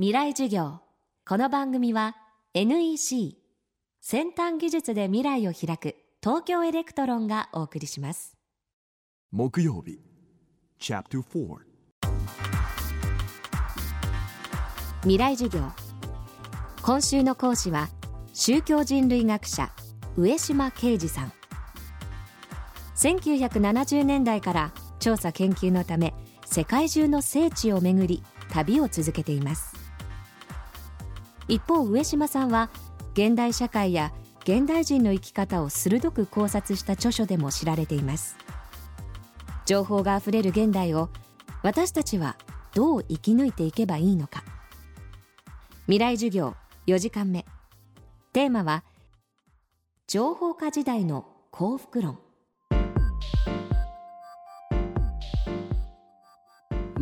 未来授業。この番組は NEC 先端技術で未来を開く東京エレクトロンがお送りします。木曜日 Chapter 4未来授業。今週の講師は宗教人類学者植島啓司さん。1970年代から調査研究のため世界中の聖地を巡り旅を続けています一方上島さんは現代社会や現代人の生き方を鋭く考察した著書でも知られています。情報があふれる現代を私たちはどう生き抜いていけばいいのか。未来授業4時間目。テーマは情報化時代の幸福論。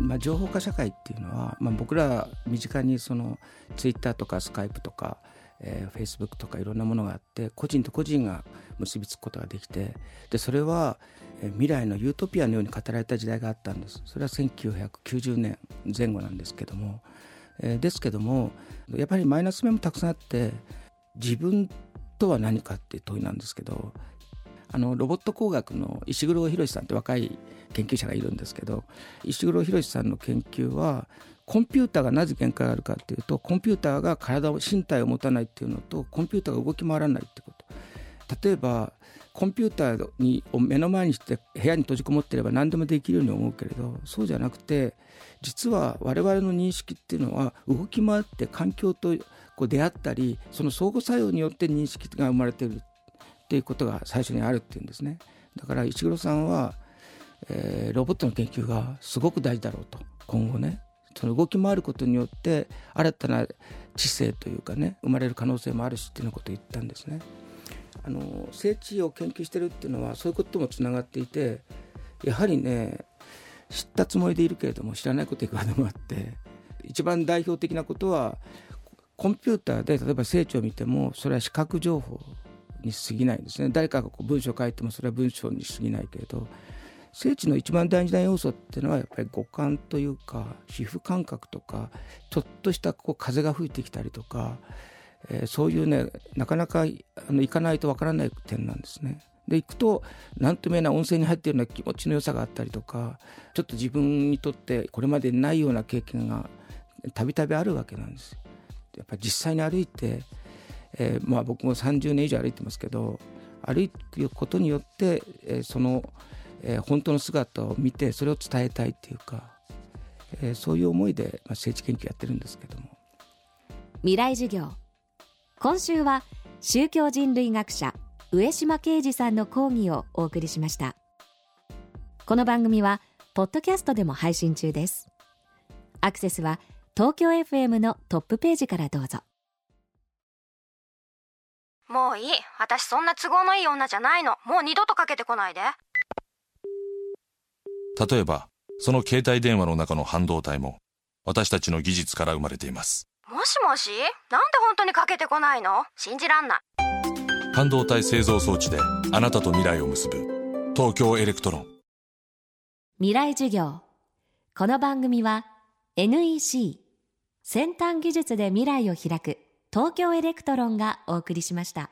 まあ、情報化社会っていうのは、まあ、僕ら身近にそのツイッターとかスカイプとか、えー、フェイスブックとかいろんなものがあって個人と個人が結びつくことができてでそれは未来のユートピアのように語られた時代があったんです。それは1990年前後なんですけども、えー、ですけどもやっぱりマイナス面もたくさんあって自分とは何かっていう問いなんですけどあのロボット工学の石黒博さんって若い研究者がいるんですけど石黒博さんの研究はコンピューターがなぜ限界があるかっていうとコンピューターが体を身体を持たないっていうのとコンピューターが動き回らないってこと。例えばコンピューターにを目の前にして部屋に閉じこもってれば何でもできるように思うけれどそうじゃなくて実は我々の認識っていうのは動き回って環境とこう出会ったりその相互作用によって認識が生まれている。っていうことが最初にあるっていうんですね。だから石黒さんは、えー、ロボットの研究がすごく大事だろうと。今後ね。その動き回ることによって新たな知性というかね生まれる可能性もあるしっていうようなことを言ったんですね。あの聖地を研究してるっていうのはそういうこともつながっていてやはりね知ったつもりでいるけれども知らないこといくらでもあって一番代表的なことはコンピューターで例えば聖地を見てもそれは視覚情報に過ぎないんですね誰かがこう文章を書いてもそれは文章に過ぎないけれど聖地の一番大事な要素っていうのはやっぱり五感というか皮膚感覚とかちょっとしたこう風が吹いてきたりとか、えー、そういうねなかなかあの行かないとわからない点なんですね。で行くと何とも言えない温泉に入ってるような気持ちの良さがあったりとかちょっと自分にとってこれまでないような経験がたびたびあるわけなんですやっぱり実際に歩いてえー、まあ、僕も30年以上歩いてますけど歩くことによって、えー、その、えー、本当の姿を見てそれを伝えたいっていうか、えそういう思いで、まあ、政治研究やってるんですけども。未来授業。今週は宗教人類学者上島啓二さんの講義をお送りしました。この番組はポッドキャストでも配信中です。アクセスは東京 FM のトップページからどうぞ。もういい。私そんな都合のいい女じゃないの。もう二度とかけてこないで。例えばその携帯電話の中の半導体も私たちの技術から生まれています。もしもし？なんで本当にかけてこないの？信じらんない。半導体製造装置であなたと未来を結ぶ東京エレクトロン。未来授業。この番組は NEC 先端技術で未来を開く東京エレクトロンがお送りしました。